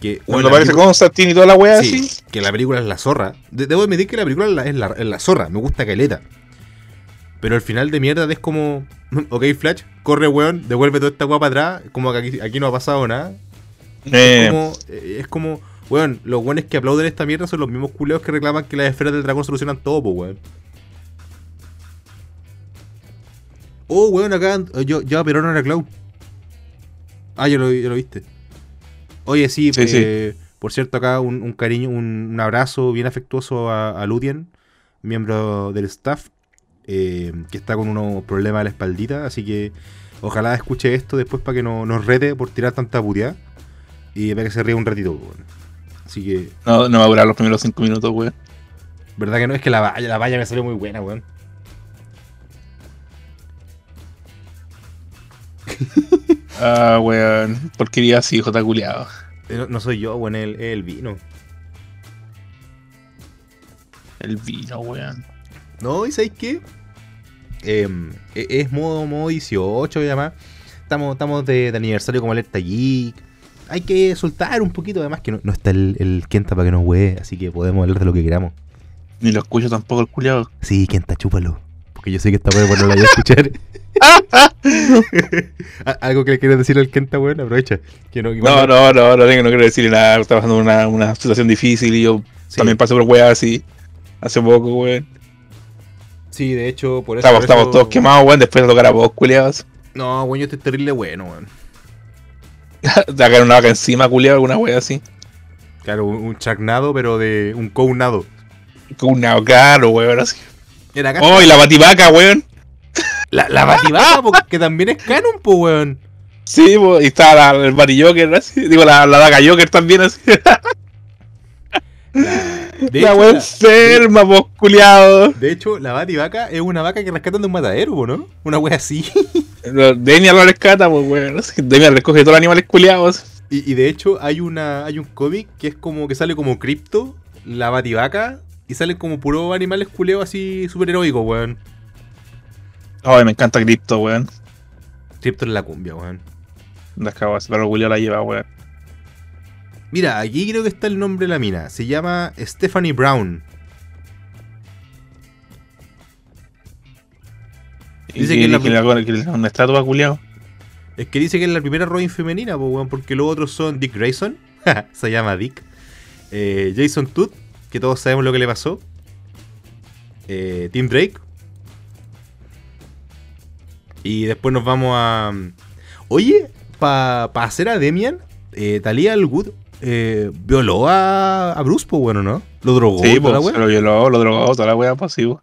que cuando aparece película- Constantine y toda la Sí, así. que la película es la zorra. De- debo admitir que la película es la, es la- es la zorra, me gusta caleta. Pero el final de mierda es como, ok Flash, corre weón, devuelve toda esta guapa para atrás, como que aquí, aquí no ha pasado nada. Eh, Es como, eh, es como, weón, los weones que aplauden esta mierda son los mismos culeos que reclaman que las esferas del dragón solucionan todo, pues weón. Oh, weón, acá eh, yo, yo Perón era Clau. Ah, ya lo, ya lo viste. Oye, sí, Sí, eh, por cierto, acá un, un cariño, un, un abrazo bien afectuoso a, a Ludien, miembro del staff, eh, que está con unos problemas de la espaldita, así que ojalá escuche esto después para que no nos rete por tirar tanta puteada y para que se ría un ratito. Así que, no, no va a durar los primeros 5 minutos, weón. verdad que no, es que la valla, la valla me salió muy buena, weón. Ah, weón. Porquería así, jota culiado. Eh, No, no soy yo, weón, es el, el vino. El vino, weón. No, ¿y sabéis qué? Em, e- es modo, modo 18 y además. Estamos, estamos de, de aniversario como alerta geek. Hay que soltar un poquito, además que no, no está el, el Kenta para que nos wee, así que podemos hablar de lo que queramos. Ni lo escucho tampoco el culiado. Sí, Kenta, chúpalo. Porque yo sé que esta weá no la voy a escuchar. ¿A- ¿Algo que le quieras decir al Kenta, weón? Aprovecha. Que no, No, no, no, no, tengo, no quiero decirle nada. Está pasando una, una situación difícil y yo Sí, también pasé por weas así. Hace poco, weón. sí, de hecho, por eso. Estamos, por estamos eso- todos quemados, weón. Después de tocar a vos, culiados. No, weón, yo estoy terrible bueno, weón. Te caer una vaca encima, culiado, alguna wea así. Claro, un, un chagnado, pero de un counado. Con una caro, weón, así. Era. Oh, y la bativaca, weón. La, la bativaca, porque también es canon, po, weón. Sí, y está la, el Bati Joker, así. Digo, la, la daga Joker también, así. La, De la hecho, enferma, vos culiado. De hecho, la bativaca es una vaca que rescatan de un matadero, ¿no? Una wea así. Demian lo rescata, pues weón. Demian recoge todos los animales culiados. Y, y de hecho, hay una hay un cómic que es como que sale como cripto, la bativaca, y salen como puros animales culeos así super heroicos, weón. Ay, me encanta Crypto, weón. Cripto en la cumbia, weón. Las cagas, pero culiado la lleva, weón. Mira, aquí creo que está el nombre de la mina. Se llama Stephanie Brown. Dice que que, la- que le- que una estatua culiado. Es que dice que es la primera Robin femenina, pues, weón, porque los otros son Dick Grayson, se llama Dick, eh, Jason Todd, que todos sabemos lo que le pasó, eh, Tim Drake, y después nos vamos a... Oye, para hacer a Demian, eh, Talia al Good eh, violó a, a Bruce, pues bueno, ¿no? Lo drogó, Sí, toda la pues, wea. se lo violó, lo drogó, toda la weá pasivo.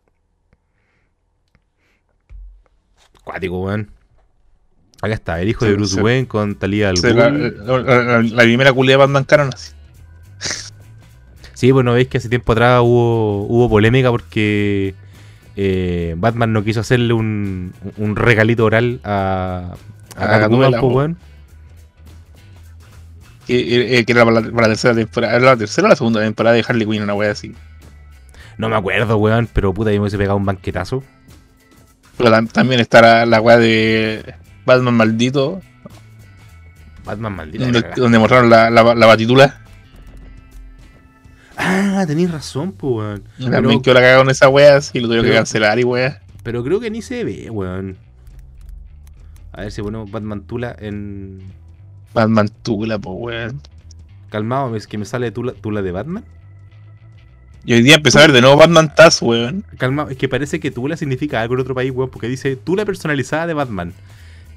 Cuático, weón. Acá está, el hijo Sí, de Bruce sí. Wayne con Talia al Sí, la, la- la- la primera culiada de Batman Canon así. Sí, pues no veis que hace tiempo atrás hubo, hubo polémica porque eh, Batman no quiso hacerle un, un regalito oral a, a A pues, weón. Que, que era para la, para la tercera temporada. ¿Era la tercera o la segunda temporada de Harley Quinn, una wea así. No me acuerdo, weón, pero puta, yo me hubiese pegado un banquetazo. Pero también está la, la wea de Batman maldito, Batman maldita. donde, donde mostraron la, la, la batitula. Ah, tenéis razón, pues, weón. También quedó la cagada con esa wea, y lo tuvieron que cancelar y wea. pero creo que ni se ve, weón. A ver si ponemos Batman Tula en. Batman Tula, pues weón. Calmado, es que me sale Tula, Tula de Batman. Y hoy día empecé a ver de nuevo Batman Taz, weón. Calma, es que parece que Tula significa algo en otro país, weón, porque dice Tula personalizada de Batman.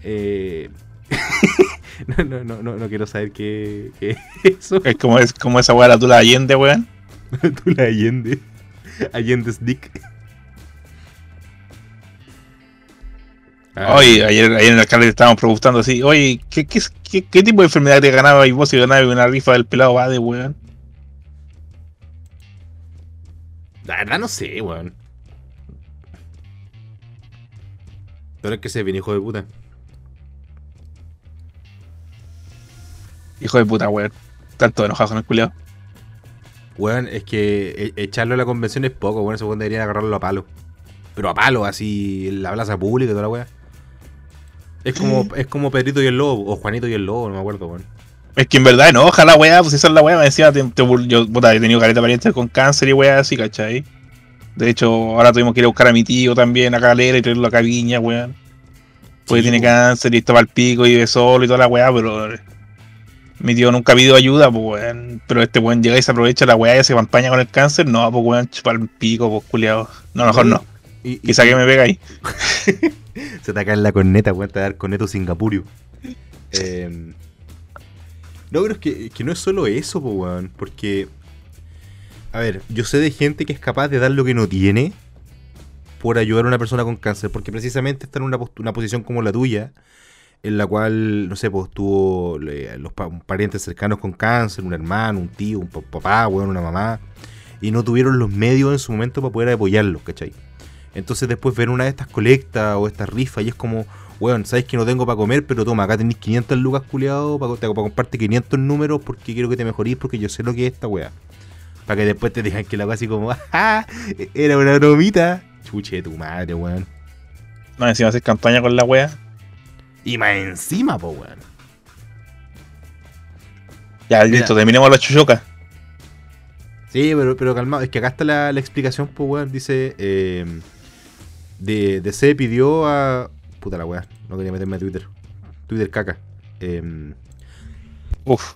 Eh... no, no, no, no, no quiero saber qué, qué es eso. Es como, es como esa de la Tula Allende, weón. Tula Allende. Allende's Dick. Ah, Oye, ayer, ayer en el alcalde estábamos preguntando así, oye, ¿qué, qué, qué, qué tipo de enfermedad te ganaba y vos si ganabas una rifa del pelado va de weón? La verdad no sé, weón. Pero es que se viene hijo de puta. Hijo de puta, weón. Tanto enojado con el culiao. Weón, es que e- echarlo a la convención es poco, weón. Ese weón deberían agarrarlo a palo. Pero a palo, así, en la plaza pública y toda la weá. Es como, es como Pedrito y el Lobo, o Juanito y el Lobo, no me acuerdo, weón. Es que en verdad enoja la weá, pues esa es la weá, me decía, te, te yo puta, he tenido careta parientes con cáncer y weá así, ¿cachai? De hecho, ahora tuvimos que ir a buscar a mi tío también a Calera y traerlo a Caviña, weón. Porque Sí, tiene cáncer y está para el pico y vive solo y toda la weá, pero mi tío nunca ha pedido ayuda, pues weón. Pero este weón llega y se aprovecha la weá y se campaña con el cáncer, no, pues weón, chupar el pico, pues culiado. No, mejor no. Y, y- Quizá que me pega ahí. Se te cae en la corneta, weón, te va a dar corneto singapurio. Eh, no, pero es que, no es solo eso, po, weón. Porque, a ver, yo sé de gente que es capaz de dar lo que no tiene por ayudar a una persona con cáncer. Porque precisamente está en una posición como la tuya, en la cual, no sé, pues tuvo los pa- parientes cercanos con cáncer, un hermano, un tío, un pa- papá, weón, una mamá, y no tuvieron los medios en su momento para poder apoyarlos, ¿cachai? Entonces después ven una de estas colectas o estas rifas y es como, weón, sabes que no tengo para comer, pero toma, acá tenéis 500 lucas culiado para, para comprarte 500 números porque quiero que te mejorís porque yo sé lo que es esta weá. Para que después te digan que la weá así como, ¡ah! Era una bromita. Chuche tu madre, weón. Más encima hacer campaña con la weá. Y más encima, po, weón. Ya, listo, terminemos la chuchoca. Sí, pero, pero calmado, es que acá está la, la explicación, pues, weón. Dice, eh, de, DC pidió a... Puta la weá, no quería meterme a Twitter. Twitter caca. Eh, Uf.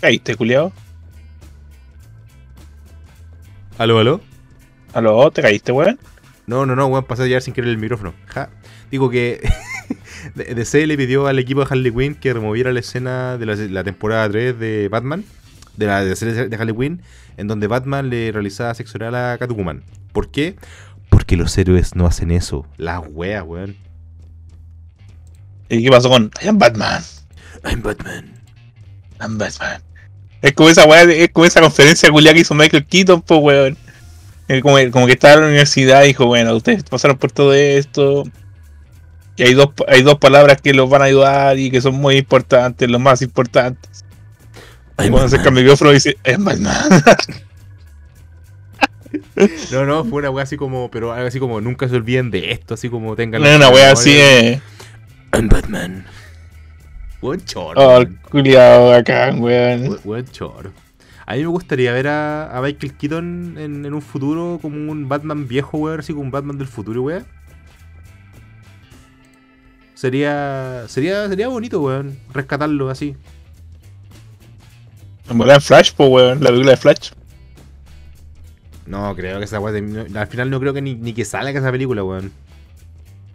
¿Caíste, culiao? ¿Aló, aló? ¿Aló? ¿Te caíste, weón? No, no, no, weón, pasé a llevar sin querer el micrófono. Ja. Digo que DC le pidió al equipo de Harley Quinn que removiera la escena de la, la temporada 3 de Batman, de la de, serie de Harley Quinn, en donde Batman le realizaba sexo oral a Catwoman. ¿Por qué? Porque los héroes no hacen eso. Las weas, weón. ¿Y qué pasó con I am Batman? I'm Batman. I'm Batman. Es como esa weá, es como esa conferencia culiada que hizo Michael Keaton, pues weón. Como, como que estaba en la universidad y dijo, bueno, ustedes pasaron por todo esto. Y hay dos, hay dos palabras que los van a ayudar y que son muy importantes, los más importantes. Y I'm cuando se el micrófono dice, es Batman. No, no, fue una wea así como, pero algo así como nunca se olviden de esto, así como tengan. No, una wea así eh. I'm Batman. Buen choro. Oh, weón. culiado acá, weón. Buen choro. A mí me gustaría ver a, a Michael Keaton en, en un futuro como un Batman viejo, weón, así como un Batman del futuro, weón. Sería, sería, sería bonito, weón, rescatarlo así. Volar en Flash, pues weón, la película de Flash. No, creo que esa no- al final no creo que ni, ni que salga esa película, weón.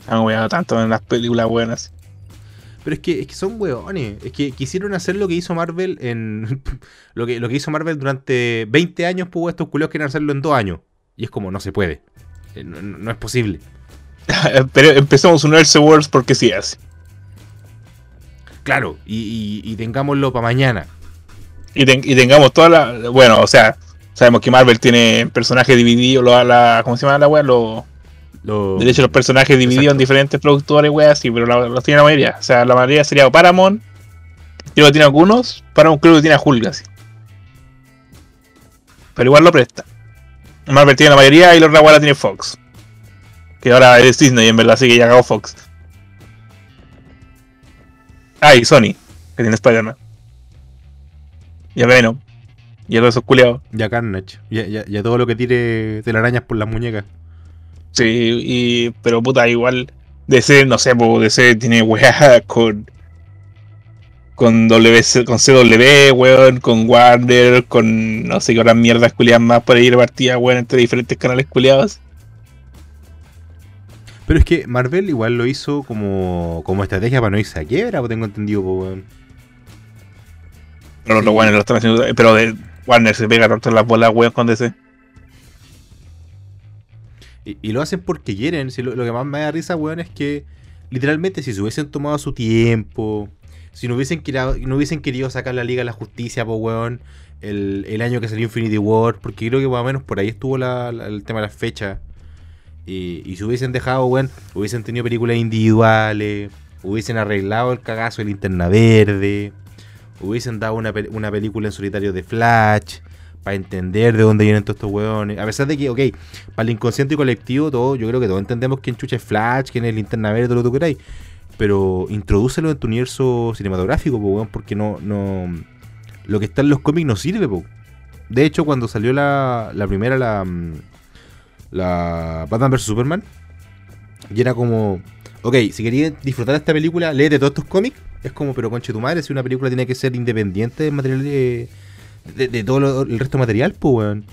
Han weado tanto en las películas buenas. Pero es que, es que son weones. Es que quisieron hacer lo que hizo Marvel en. lo, que, lo que hizo Marvel durante 20 años, pues estos culeos quieren hacerlo en 2 años. Y es como, no se puede. Eh, No, no- es posible. Pero empezamos un Wars porque sí es. Claro, y, y- y tengámoslo para mañana. Y, ten- y tengamos toda la. Bueno, o sea, sabemos que Marvel tiene personajes divididos, lo- la, ¿cómo se llama la weá? Los Lo- de los personajes divididos en diferentes productores, weá, sí, pero la- los tiene la mayoría. O sea, la mayoría sería Paramount. Creo que tiene algunos. Paramount creo que tiene a Hulk, así. Pero igual lo presta. Marvel tiene la mayoría y los la tiene Fox. Que ahora es Disney, en verdad, así que ya acabó Fox. Ah, y Sony, que tiene Spider-Man. Y a Venom. Y a todos esos culiados. Ya Carnage. Ya, ya, ya todo lo que tire telarañas por las muñecas. Sí, y, pero puta, igual DC, no sé, po, DC tiene weá con con WC, con CW, weón, con Warner, con no sé qué otras mierdas culiadas más por ahí repartidas, weón, entre diferentes canales culiados. Pero es que Marvel igual lo hizo como, como estrategia para no irse a quiebra, pues tengo entendido, pues, weón. Pero los Warner lo están haciendo, pero de Warner se pega tanto en las bolas, weón, con DC. Y, lo hacen porque quieren. Si lo, lo que más me da risa, weón, es que literalmente si se hubiesen tomado su tiempo, si no hubiesen, querido, no hubiesen querido sacar la Liga de la Justicia, pues, weón, el, el año que salió Infinity War, porque creo que más o menos por ahí estuvo la- la- el tema de las fechas. Y, y si hubiesen dejado, weón, hubiesen tenido películas individuales, hubiesen arreglado el cagazo de linterna verde, hubiesen dado una, una película en solitario de Flash, para entender de dónde vienen todos estos weones. A pesar de que, ok, para el inconsciente colectivo, todo, yo creo que todos entendemos quién chucha es Flash, quién es linterna verde, todo lo que tú queráis. Pero introdúcelo en tu universo cinematográfico, po, weón, porque no, no. Lo que está en los cómics no sirve, po. De hecho, cuando salió la, la primera, la. mm, La Batman vs Superman, y era como. Ok, si querías disfrutar de esta película, léete todos estos cómics. Es como, pero conche tu madre, si una película tiene que ser independiente del material de, de, de todo lo- el resto de material, pues, weón.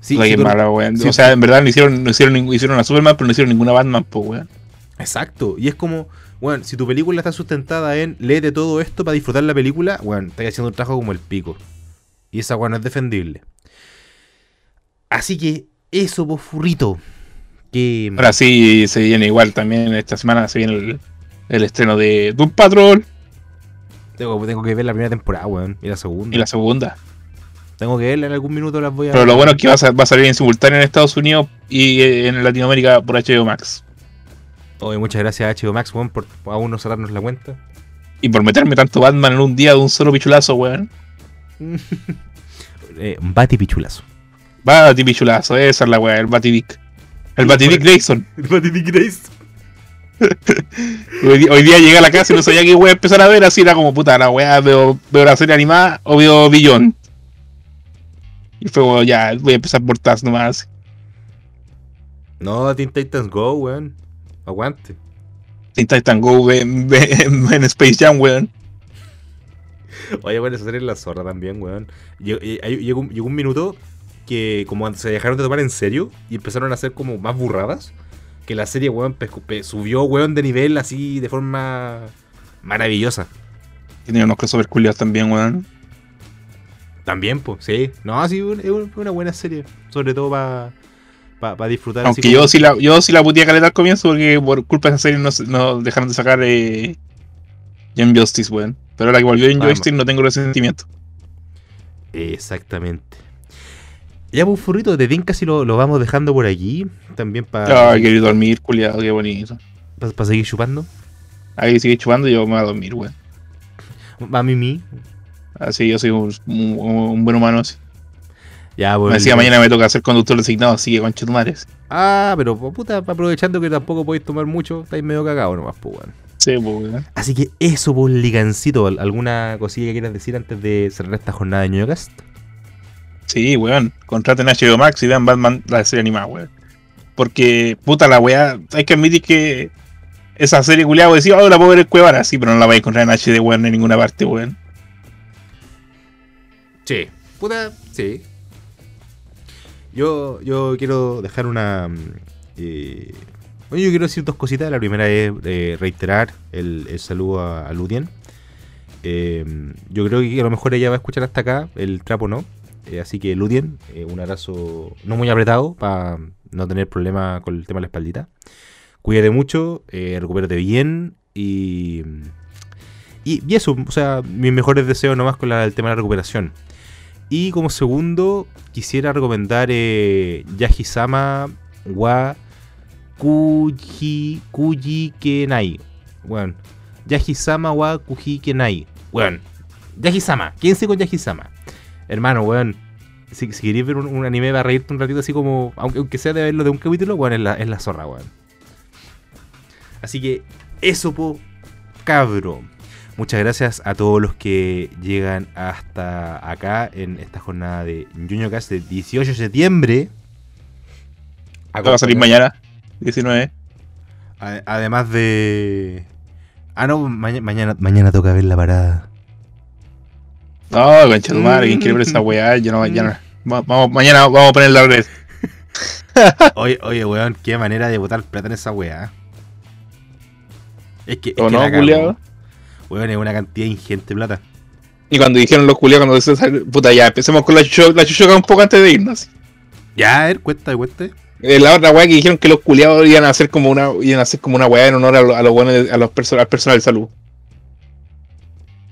Sí, sí, mala, weón. O sea, en verdad no hicieron, no hicieron, hicieron a Superman, pero no hicieron ninguna Batman, pues, weón. Exacto. Y es como, bueno, si tu película está sustentada en léete todo esto para disfrutar la película, bueno, estás haciendo un trabajo como el pico. Y esa weón es defendible. Así que, eso, pues, furrito. Que. Ahora sí se viene igual también esta semana se viene el, el estreno de Doom Patrol Tengo, tengo que ver la primera temporada, weón. Y la segunda. y la segunda. Tengo que verla en algún minuto, las voy a. Pero lo bueno es que va a, va a salir en simultáneo en Estados Unidos y eh, en Latinoamérica por HBO Max. Oye, muchas gracias a HBO Max, weón, por aún no cerrarnos la cuenta. Y por meterme tanto Batman en un día de un solo pichulazo, weón. Eh, Bati Pichulazo. Bati pichulazo, esa es la weá, el Bativic. El Bativic Grayson. Bati Grace. Hoy, día llegué a la casa y no sabía qué weá empezar a ver, así era como puta, la weá, veo, veo la serie animada o veo Billón. Y fue como, ya, voy a empezar por Taz nomás. No, Teen Titans Go, weón. Aguante. Teen Titan Go en, en- Space Jam, weón. Oye, bueno, esa serie es la zorra también, weón. Llegó, eh, llegó un minuto que como se dejaron de tomar en serio y empezaron a hacer como más burradas, que la serie, weón, subió, weón, de nivel así de forma maravillosa. Tenía unos crossovers culiados también, weón. También, pues, sí. No, sí, es un- una buena serie. Sobre todo para disfrutar. así Aunque como- yo sí la, yo sí la puteé caleta al comienzo porque por culpa de esa serie no, dejaron de sacar eh, Justice, weón. Pero ahora que volvió Young Vamos. Justice no tengo resentimiento. Exactamente. Ya, pues, furrito, de tinca si lo, lo vamos dejando por aquí. También para Ay, quiero ir a dormir, culiado, qué bonito. seguir chupando. Ahí sigue chupando y yo me voy a dormir, weón. Va Mimi. Así yo soy un, un- un buen humano. Así. Ya, pues. Me decía mañana me toca ser conductor designado, así que concha madre. Ah, pero puta, aprovechando que tampoco podéis tomar mucho, estáis medio cagados nomás, pues, weón. Sí, pues, weón. Así que eso, pues, ligancito. ¿al- ¿Alguna cosilla que quieras decir antes de cerrar esta jornada de ñoñocast? Sí, weón. Contraten HBO Max y vean Batman la serie animada, weón. Porque, puta, la weá, hay que admitir que esa serie culiada, decía, oh, la puedo ver en Cuevana, sí, pero no la vais a encontrar en HD, weón, en ninguna parte, weón. Sí. Puta, sí. Yo, yo quiero dejar una. mm, eh, yo quiero decir dos cositas. La primera es eh, reiterar el, el saludo a, a Ludien. Eh, yo creo que a lo mejor ella va a escuchar hasta acá, el trapo no. Eh, así que Ludien, eh, un abrazo no muy apretado para no tener problema con el tema de la espaldita. Cuídate mucho, eh, recupérate bien y, y. eso, o sea, mis mejores deseos nomás con el tema de la recuperación. Y como segundo, quisiera recomendar eh, Yahisama wa Kuji, Kuji Kenai. Bueno, Yahisama wa Kuji Kenai. Bueno, quédense con Yahisama. Hermano, weón. Si, si queréis ver un, un anime para reírte un ratito así como, aunque, aunque sea de verlo de un capítulo, weón, es la, es la zorra, weón. Así que eso, po, cabro. Muchas gracias a todos los que llegan hasta acá en esta jornada de Junio Cast del 18 de septiembre. Va a salir mañana, 19. A- Además de. Ah, no, maña- mañana, mañana toca ver la parada. No, concha tu madre, ¿quién quiere ver esa weá? Yo no, ya no. Va- Vamos, mañana vamos a poner la red. Oye, oye, weón, qué manera de botar plata en esa weá. Es que. Es ¿O que no, culiao? Weón, es una cantidad ingente de plata. Y cuando dijeron los culiados, cuando se puta, ya empecemos con la chuchoca, la chuchoca un poco antes de irnos. Ya, a ver, cuesta, cuesta. Eh, la otra weá que dijeron que los culiados iban a hacer como una, iban a hacer como una weá en honor a, lo- a los buenos a los perso- al personal de salud.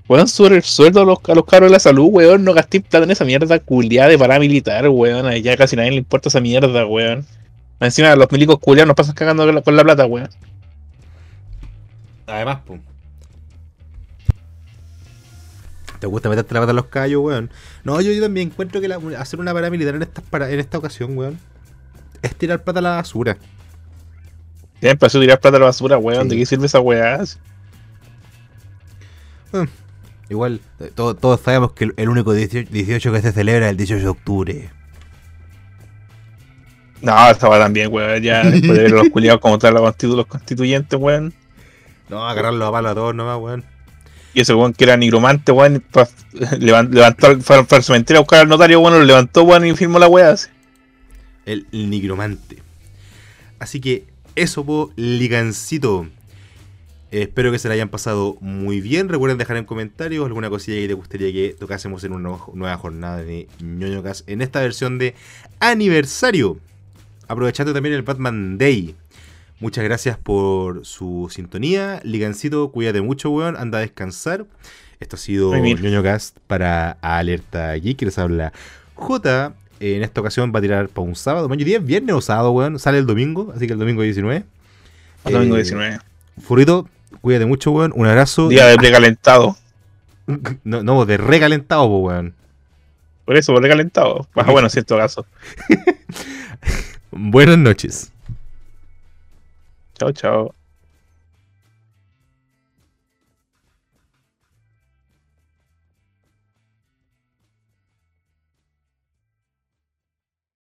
Weón, sobre el sueldo a los, a los cabros de la salud, weón, no gasté plata en esa mierda culiada de paramilitar, weón. a Ya casi nadie le importa esa mierda, weón. Encima los milicos culiados nos pasan cagando con la, con la plata, weón. Además, pum. ¿Te gusta meterte la pata en los callos, weón? No, yo, yo también encuentro que la- hacer una paramilitar en esta, para, en esta ocasión, weón, es tirar plata a la basura. Siempre hace tirar plata a la basura, weón. Sí. ¿De qué sirve esa weá? Igual, todo- todos sabemos que el, único 18, 18 que se celebra es el 18 de octubre. No, esa va también, weón. Ya después de ver a los culiados como tal, los, constitu- los constituyentes, weón. No, agarrarlo a palo a todos nomás, weón. Y ese weón que era nigromante, weón, levantó, fue, al cementerio a buscar al notario, weón, lo levantó, weón, y firmó la weá. el nigromante. Así que eso, po, ligancito. Eh, espero que se la hayan pasado muy bien. Recuerden dejar en comentarios alguna cosilla que te gustaría que tocásemos en una nueva- jornada de ñoño Cast en esta versión de aniversario. Aprovechando también el Batman Day. Muchas gracias por su sintonía. Ligancito, cuídate mucho, weón. Anda a descansar. Esto ha sido ñoño Cast para Alerta Geek. Que les habla J. En esta ocasión va a tirar para un sábado. Maño 10, viernes o sábado, weón. Sale el domingo, así que el domingo 19. El domingo Eh, 19. Furito, cuídate mucho, weón. Un abrazo. Día de precalentado. No, no, de recalentado, po, weón. Por eso, por precalentado. Ah, bueno, en cierto caso. Buenas noches. Chao, chao.